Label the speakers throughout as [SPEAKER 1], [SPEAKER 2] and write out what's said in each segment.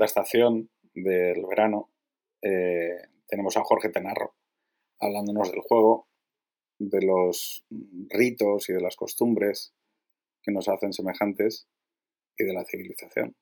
[SPEAKER 1] segunda estación del verano eh, tenemos a Jorge Tenarro hablándonos del juego, de los ritos y de las costumbres que nos hacen semejantes y de la civilización.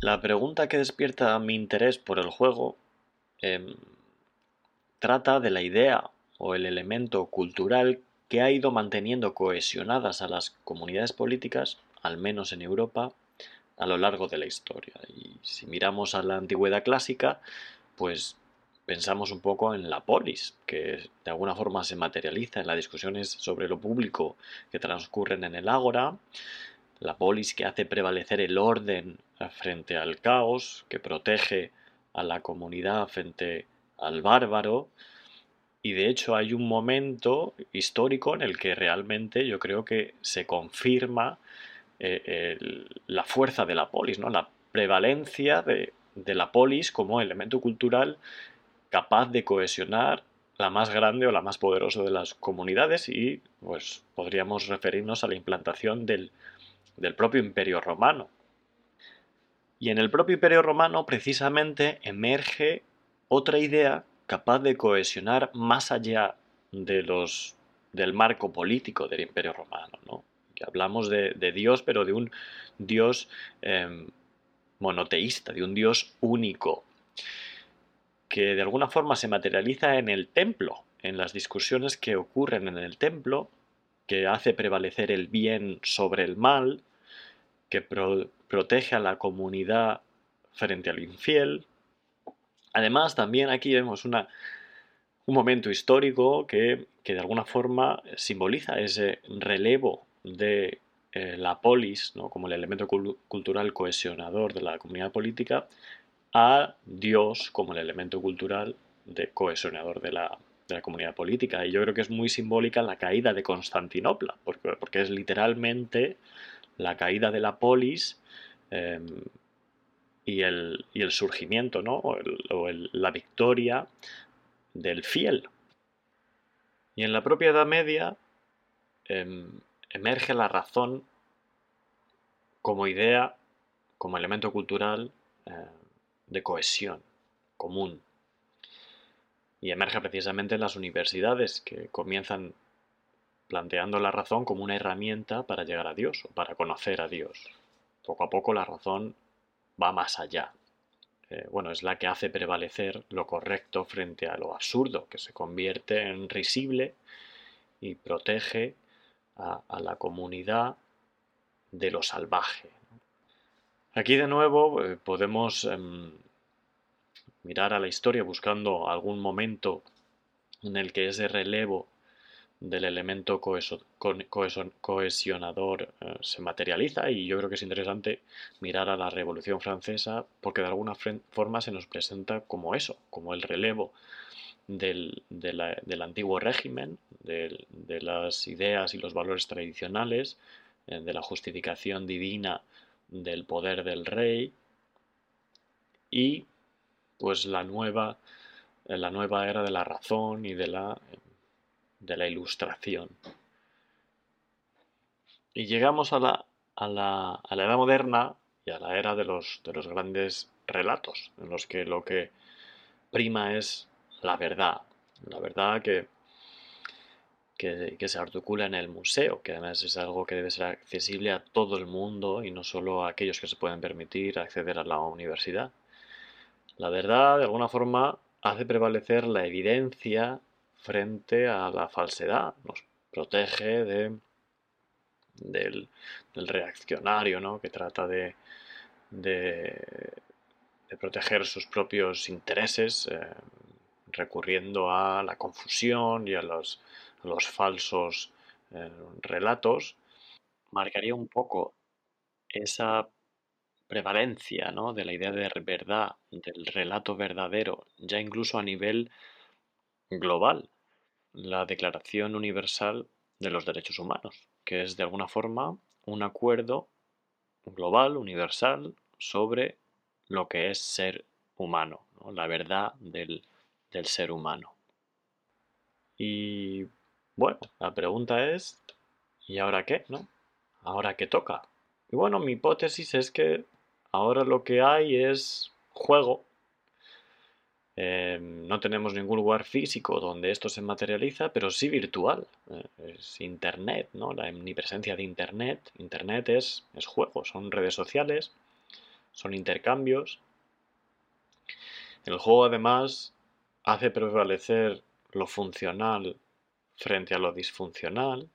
[SPEAKER 2] La pregunta que despierta mi interés por el juego em, trata de la idea o el elemento cultural que ha ido manteniendo cohesionadas a las comunidades políticas, al menos en Europa, a lo largo de la historia. Y si miramos a la antigüedad clásica, pues pensamos un poco en la polis, que de alguna forma se materializa en las discusiones sobre lo público que transcurren en el ágora, la polis que hace prevalecer el orden frente al caos, que protege a la comunidad frente al bárbaro, y de hecho hay un momento histórico en el que realmente yo creo que se confirma eh, la fuerza de la polis, ¿no? la prevalencia de, de la polis como elemento cultural capaz de cohesionar la más grande o la más poderosa de las comunidades y pues podríamos referirnos a la implantación del, del propio imperio romano. Y en el propio imperio romano precisamente emerge otra idea capaz de cohesionar más allá de los, del marco político del imperio romano. ¿no? Que hablamos de, Dios, pero de un Dios em, monoteísta, de un Dios único, que de alguna forma se materializa en el templo, en las discusiones que ocurren en el templo, que hace prevalecer el bien sobre el mal, que protege a la comunidad frente al infiel. Además, también aquí vemos un momento histórico que, de alguna forma simboliza ese relevo de eh, la polis ¿no? como el elemento cultural cohesionador de la comunidad política a Dios como el elemento cultural de cohesionador de la, comunidad política. Y yo creo que es muy simbólica la caída de Constantinopla, porque, porque es literalmente la caída de la polis em, y, el, el, surgimiento, ¿no? o, la victoria del fiel. Y en la propia Edad Media em, emerge la razón como idea, como elemento cultural eh, de cohesión común. Y emerge precisamente en las universidades, que comienzan planteando la razón como una herramienta para llegar a Dios o para conocer a Dios. Poco a poco la razón va más allá. Eh, bueno, es la que hace prevalecer lo correcto frente a lo absurdo, que se convierte en risible y protege a, la comunidad de lo salvaje. Aquí de nuevo eh, podemos em, mirar a la historia buscando algún momento en el que ese relevo del elemento cohesionador eh, se materializa y yo creo que es interesante mirar a la Revolución Francesa porque de alguna forma se nos presenta como eso, como el relevo del, antiguo régimen, de, las ideas y los valores tradicionales, eh, de la justificación divina del poder del rey y pues la nueva, la nueva era de la razón y de la, de la ilustración. Y llegamos a la, a la, a la moderna y a la era de los, de los grandes relatos, en los que lo que prima es la verdad, la verdad que, que, se articula en el museo, que además es algo que debe ser accesible a todo el mundo y no solo a aquellos que se pueden permitir acceder a la universidad. La verdad, de alguna forma, hace prevalecer la evidencia frente a la falsedad, nos protege de, del, reaccionario, ¿no? que trata de, de, proteger sus propios intereses, eh, recurriendo a la confusión y a los, los falsos eh, relatos, marcaría un poco esa prevalencia ¿no? de la idea de verdad, del relato verdadero, ya incluso a nivel global, la Declaración Universal de los Derechos Humanos, que es de alguna forma un acuerdo global, universal, sobre lo que es ser humano, la verdad del, del ser humano. Y bueno, la pregunta es, ¿y ahora qué? ¿no? ¿ahora qué toca? Y bueno, mi hipótesis es que ahora lo que hay es juego. Eh, no tenemos ningún lugar físico donde esto se materializa, pero sí virtual. Eh, es Internet, ¿no? La omnipresencia de Internet. Internet es, es juego, son redes sociales, son intercambios. El juego además hace prevalecer lo funcional frente a lo disfuncional.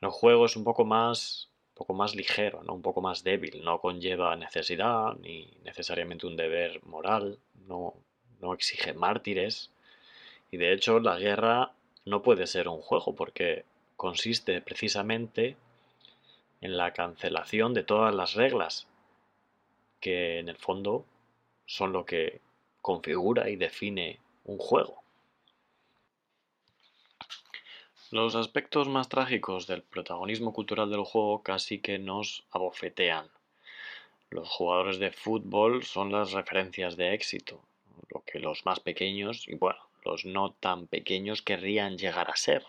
[SPEAKER 2] El juego es un poco más, un poco más ligero, ¿no? un poco más débil, no conlleva necesidad ni necesariamente un deber moral, no, no exige mártires. Y de hecho la guerra no puede ser un juego porque consiste precisamente en la cancelación de todas las reglas que en el fondo son lo que configura y define un juego. Los aspectos más trágicos del protagonismo cultural del juego casi que nos abofetean. Los jugadores de fútbol son las referencias de éxito, lo que los más pequeños y bueno, los no tan pequeños querrían llegar a ser.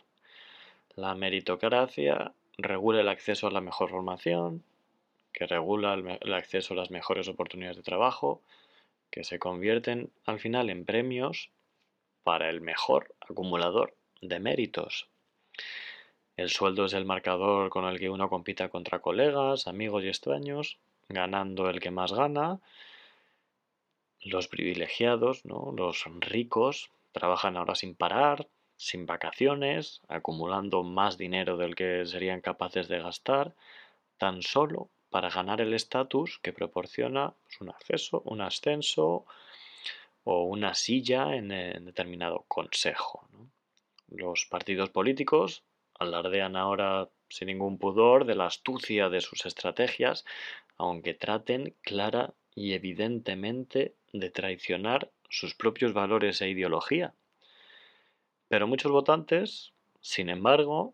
[SPEAKER 2] La meritocracia regula el acceso a la mejor formación, que regula el, acceso a las mejores oportunidades de trabajo, que se convierten al final en premios para el mejor acumulador de méritos. El sueldo es el marcador con el que uno compita contra colegas, amigos y extraños, ganando el que más gana. Los privilegiados, ¿no? los ricos, trabajan ahora sin parar, sin vacaciones, acumulando más dinero del que serían capaces de gastar, tan solo para ganar el estatus que proporciona pues, un acceso, un ascenso o una silla en, determinado consejo. Los partidos políticos alardean ahora sin ningún pudor de la astucia de sus estrategias, aunque traten clara y evidentemente de traicionar sus propios valores e ideología. Pero muchos votantes, sin embargo,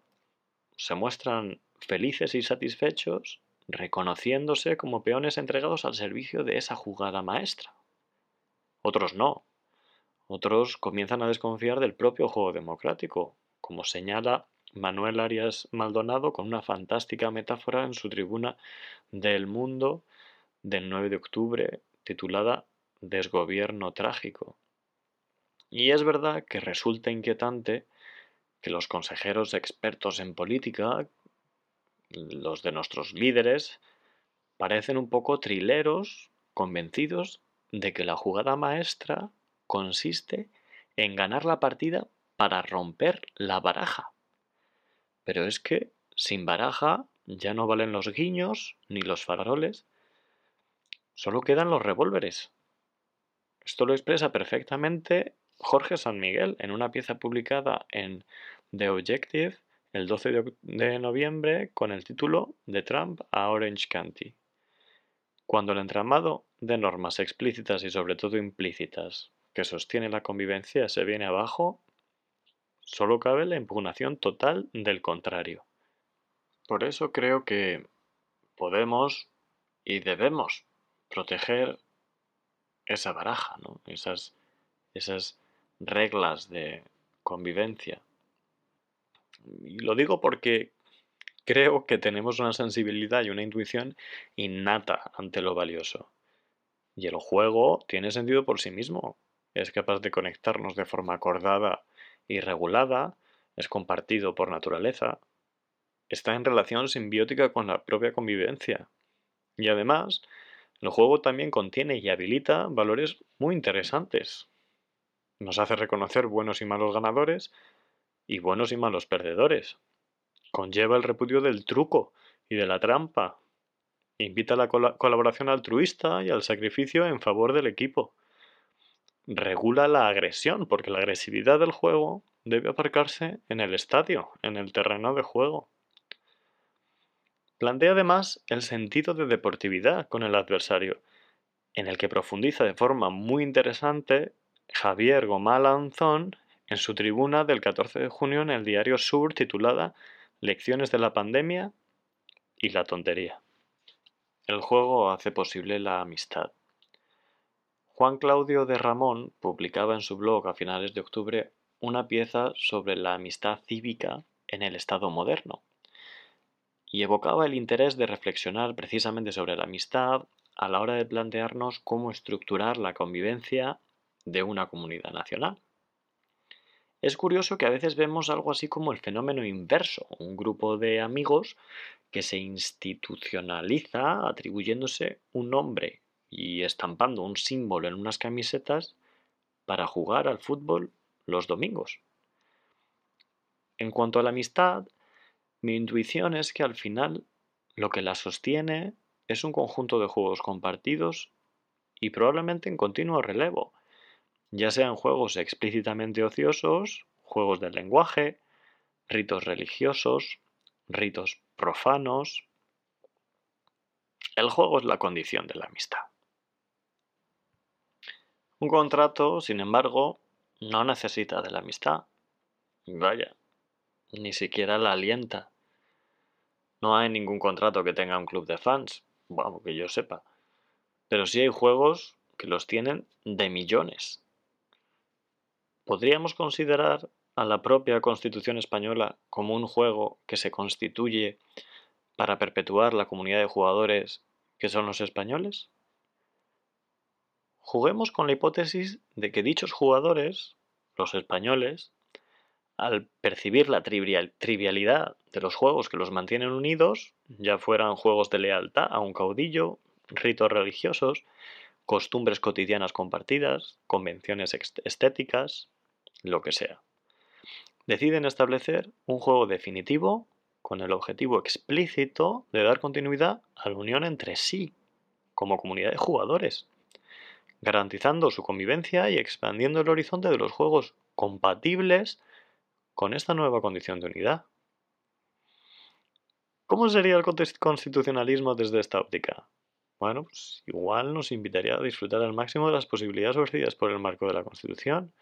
[SPEAKER 2] se muestran felices y satisfechos reconociéndose como peones entregados al servicio de esa jugada maestra. Otros no. Otros comienzan a desconfiar del propio juego democrático, como señala Manuel Arias Maldonado con una fantástica metáfora en su tribuna del mundo del 9 de octubre titulada Desgobierno trágico. Y es verdad que resulta inquietante que los consejeros expertos en política los de nuestros líderes parecen un poco trileros, convencidos de que la jugada maestra consiste en ganar la partida para romper la baraja. Pero es que sin baraja ya no valen los guiños ni los faroles, solo quedan los revólveres. Esto lo expresa perfectamente Jorge San Miguel en una pieza publicada en The Objective el 12 de noviembre con el título de Trump a Orange County. Cuando el entramado de normas explícitas y sobre todo implícitas que sostiene la convivencia se viene abajo, solo cabe la impugnación total del contrario. Por eso creo que podemos y debemos proteger esa baraja, esas, esas reglas de convivencia y lo digo porque creo que tenemos una sensibilidad y una intuición innata ante lo valioso. Y el juego tiene sentido por sí mismo. Es capaz de conectarnos de forma acordada y regulada, es compartido por naturaleza, está en relación simbiótica con la propia convivencia. Y además, el juego también contiene y habilita valores muy interesantes. Nos hace reconocer buenos y malos ganadores, y buenos y malos perdedores. Conlleva el repudio del truco y de la trampa. Invita a la colaboración altruista y al sacrificio en favor del equipo. Regula la agresión, porque la agresividad del juego debe aparcarse en el estadio, en el terreno de juego. Plantea además el sentido de deportividad con el adversario, en el que profundiza de forma muy interesante Javier Gomalanzón en su tribuna del 14 de junio en el diario Sur titulada Lecciones de la pandemia y la tontería. El juego hace posible la amistad. Juan Claudio de Ramón publicaba en su blog a finales de octubre una pieza sobre la amistad cívica en el Estado moderno. Y evocaba el interés de reflexionar precisamente sobre la amistad a la hora de plantearnos cómo estructurar la convivencia de una comunidad nacional. Es curioso que a veces vemos algo así como el fenómeno inverso, un grupo de amigos que se institucionaliza atribuyéndose un nombre y estampando un símbolo en unas camisetas para jugar al fútbol los domingos. En cuanto a la amistad, mi intuición es que al final lo que la sostiene es un conjunto de juegos compartidos y probablemente en continuo relevo, ya sean juegos explícitamente ociosos, juegos del lenguaje, ritos religiosos, ritos profanos. El juego es la condición de la amistad. Un contrato, sin embargo, no necesita de la amistad. Vaya, ni siquiera la alienta. No hay ningún contrato que tenga un club de fans, bueno, que yo sepa. Pero sí hay juegos que los tienen de millones. ¿Podríamos considerar a la propia Constitución española como un juego que se constituye para perpetuar la comunidad de jugadores que son los españoles? Juguemos con la hipótesis de que dichos jugadores, los españoles, al percibir la trivialidad de los juegos que los mantienen unidos, ya fueran juegos de lealtad a un caudillo, ritos religiosos, costumbres cotidianas compartidas, convenciones estéticas, lo que sea. Deciden establecer un juego definitivo con el objetivo explícito de dar continuidad a la unión entre sí, como comunidad de jugadores, garantizando su convivencia y expandiendo el horizonte de los juegos compatibles con esta nueva condición de unidad. ¿Cómo sería el constitucionalismo desde esta óptica? Bueno, pues igual nos invitaría a disfrutar al máximo de las posibilidades ofrecidas por el marco de la Constitución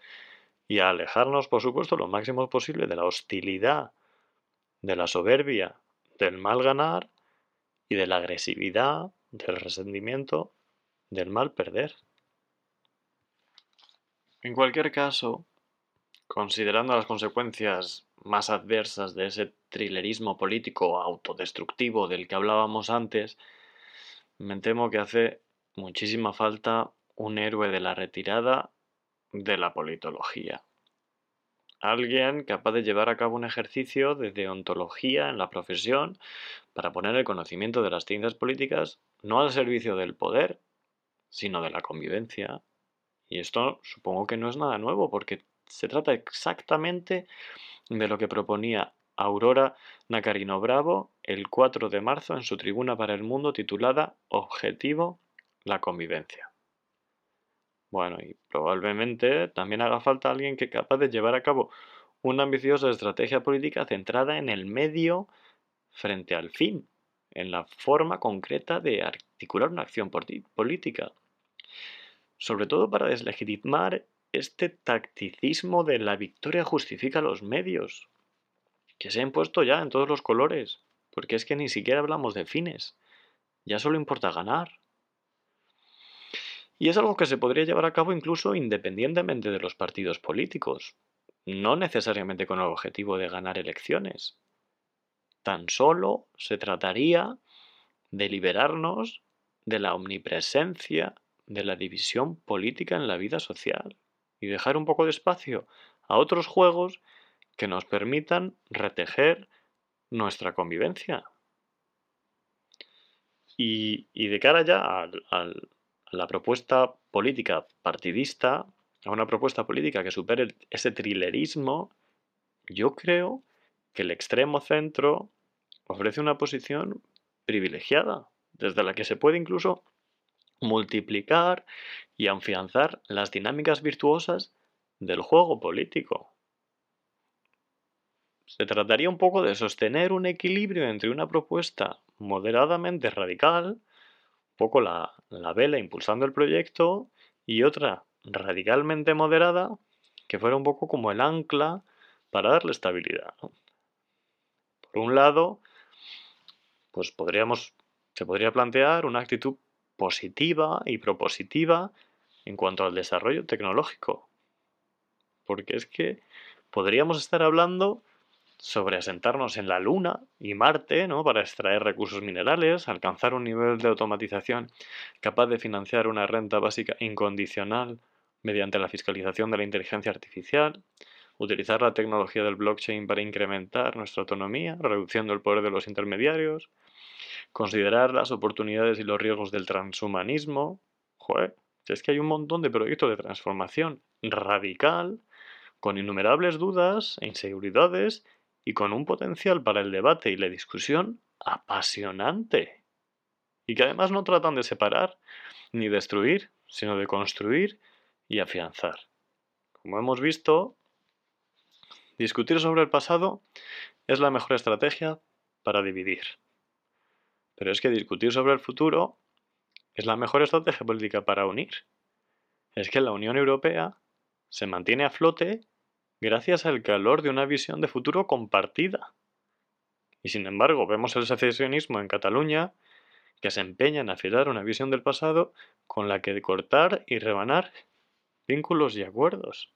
[SPEAKER 2] y a alejarnos, por supuesto, lo máximo posible de la hostilidad, de la soberbia, del mal ganar y de la agresividad, del resentimiento, del mal perder. En cualquier caso, considerando las consecuencias más adversas de ese trilerismo político autodestructivo del que hablábamos antes, me temo que hace muchísima falta un héroe de la retirada de la politología. Alguien capaz de llevar a cabo un ejercicio de deontología en la profesión para poner el conocimiento de las ciencias políticas no al servicio del poder, sino de la convivencia. Y esto supongo que no es nada nuevo, porque se trata exactamente de lo que proponía Aurora Nacarino Bravo el 4 de marzo en su tribuna para el mundo titulada Objetivo, la convivencia. Bueno, y probablemente también haga falta alguien que capaz de llevar a cabo una ambiciosa estrategia política centrada en el medio frente al fin, en la forma concreta de articular una acción política. Sobre todo para deslegitimar este tacticismo de la victoria justifica los medios, que se ha impuesto ya en todos los colores, porque es que ni siquiera hablamos de fines, ya solo importa ganar. Y es algo que se podría llevar a cabo incluso independientemente de los partidos políticos, no necesariamente con el objetivo de ganar elecciones. Tan solo se trataría de liberarnos de la omnipresencia de la división política en la vida social y dejar un poco de espacio a otros juegos que nos permitan retejer nuestra convivencia. Y, de cara ya al, la propuesta política partidista, a una propuesta política que supere ese trilerismo, yo creo que el extremo centro ofrece una posición privilegiada, desde la que se puede incluso multiplicar y afianzar las dinámicas virtuosas del juego político. Se trataría un poco de sostener un equilibrio entre una propuesta moderadamente radical poco la, vela impulsando el proyecto y otra radicalmente moderada que fuera un poco como el ancla para darle estabilidad. Por un lado, pues podríamos, se podría plantear una actitud positiva y propositiva en cuanto al desarrollo tecnológico. Porque es que podríamos estar hablando sobre asentarnos en la Luna y Marte, ¿no? Para extraer recursos minerales, alcanzar un nivel de automatización capaz de financiar una renta básica incondicional mediante la fiscalización de la inteligencia artificial, utilizar la tecnología del blockchain para incrementar nuestra autonomía, reduciendo el poder de los intermediarios, considerar las oportunidades y los riesgos del transhumanismo. Joder, es que hay un montón de proyectos de transformación radical, con innumerables dudas e inseguridades y con un potencial para el debate y la discusión apasionante. Y que además no tratan de separar ni destruir, sino de construir y afianzar. Como hemos visto, discutir sobre el pasado es la mejor estrategia para dividir. Pero es que discutir sobre el futuro es la mejor estrategia política para unir. Es que la Unión Europea se mantiene a flote gracias al calor de una visión de futuro compartida. Y sin embargo, vemos el secesionismo en Cataluña que se empeña en afilar una visión del pasado con la que cortar y rebanar vínculos y acuerdos.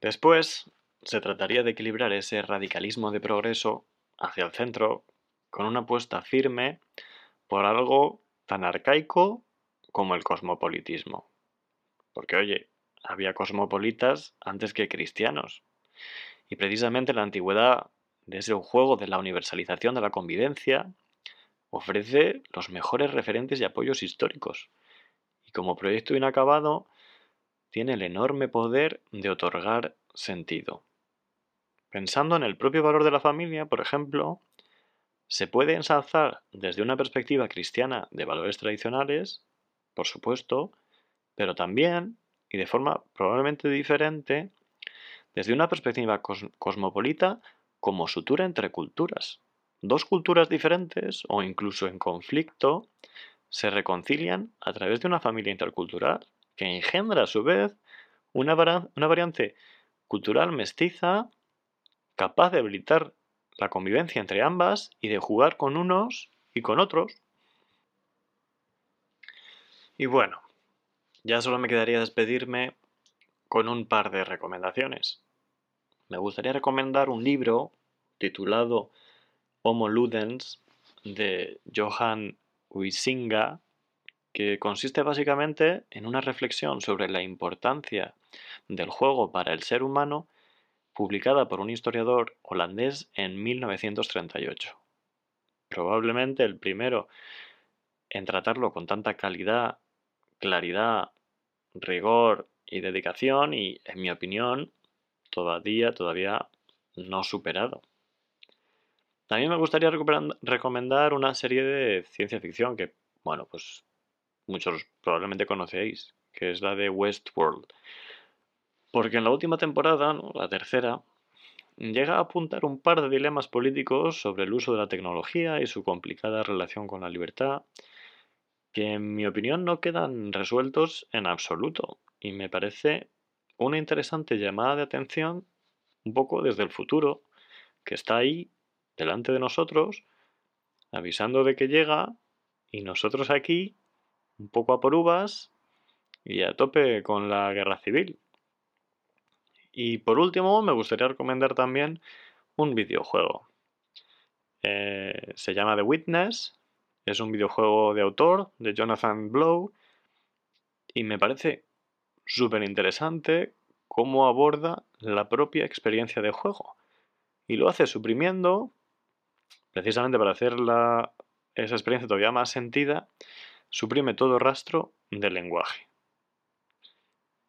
[SPEAKER 2] Después, se trataría de equilibrar ese radicalismo de progreso hacia el centro con una apuesta firme por algo tan arcaico como el cosmopolitismo. Porque, oye, había cosmopolitas antes que cristianos. Y precisamente la antigüedad de ese juego de la universalización de la convivencia ofrece los mejores referentes y apoyos históricos y como proyecto inacabado tiene el enorme poder de otorgar sentido. Pensando en el propio valor de la familia, por ejemplo, se puede ensalzar desde una perspectiva cristiana de valores tradicionales, por supuesto, pero también, y de forma probablemente diferente, desde una perspectiva cosmopolita como sutura entre culturas. Dos culturas diferentes o incluso en conflicto se reconcilian a través de una familia intercultural que engendra a su vez una, una variante cultural mestiza capaz de habilitar la convivencia entre ambas y de jugar con unos y con otros. Y bueno, ya solo me quedaría despedirme con un par de recomendaciones. Me gustaría recomendar un libro titulado Homo Ludens de Johann Huizinga, que consiste básicamente en una reflexión sobre la importancia del juego para el ser humano, publicada por un historiador holandés en 1938. Probablemente el primero en tratarlo con tanta calidad, claridad, rigor y dedicación y, en mi opinión, todavía, todavía no superado. También me gustaría recomendar una serie de ciencia ficción que, bueno, pues muchos probablemente conocéis, que es la de Westworld. Porque en la última temporada, la tercera, llega a apuntar un par de dilemas políticos sobre el uso de la tecnología y su complicada relación con la libertad, que en mi opinión no quedan resueltos en absoluto. Y me parece una interesante llamada de atención un poco desde el futuro, que está ahí delante de nosotros, avisando de que llega, y nosotros aquí, un poco a por uvas, y a tope con la guerra civil. Y por último, me gustaría recomendar también un videojuego. Eh, se llama The Witness, es un videojuego de autor, de Jonathan Blow, y me parece súper interesante cómo aborda la propia experiencia de juego. Y lo hace suprimiendo precisamente para hacer esa experiencia todavía más sentida, suprime todo rastro del lenguaje.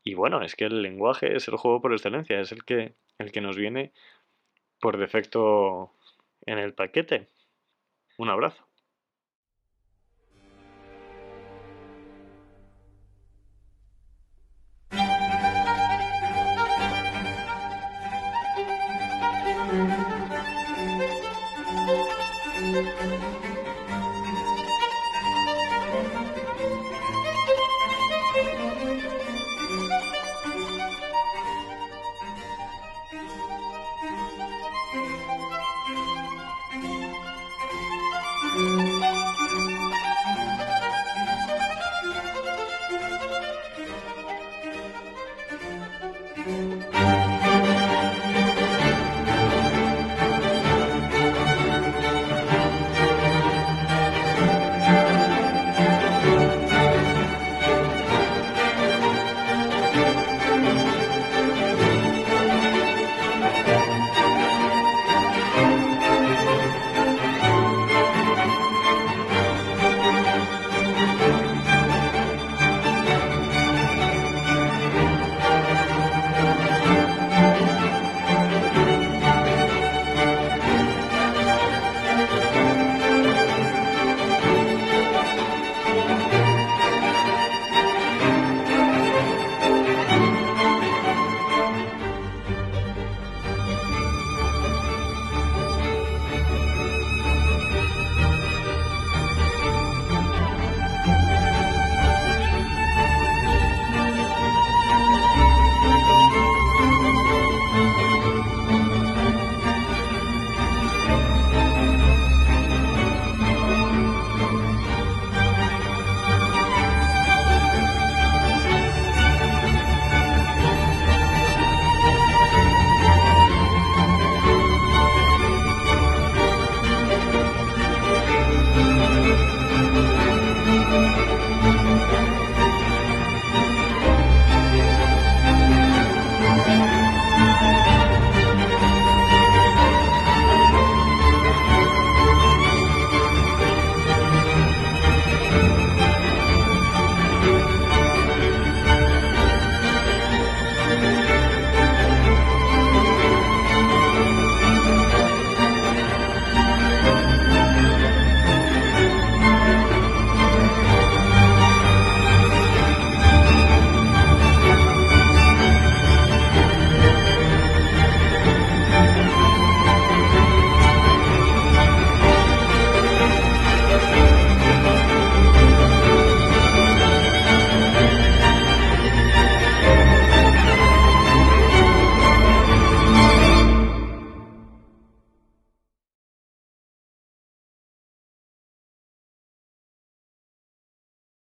[SPEAKER 2] Y bueno, es que el lenguaje es el juego por excelencia, es el que, el que nos viene por defecto en el paquete. Un abrazo.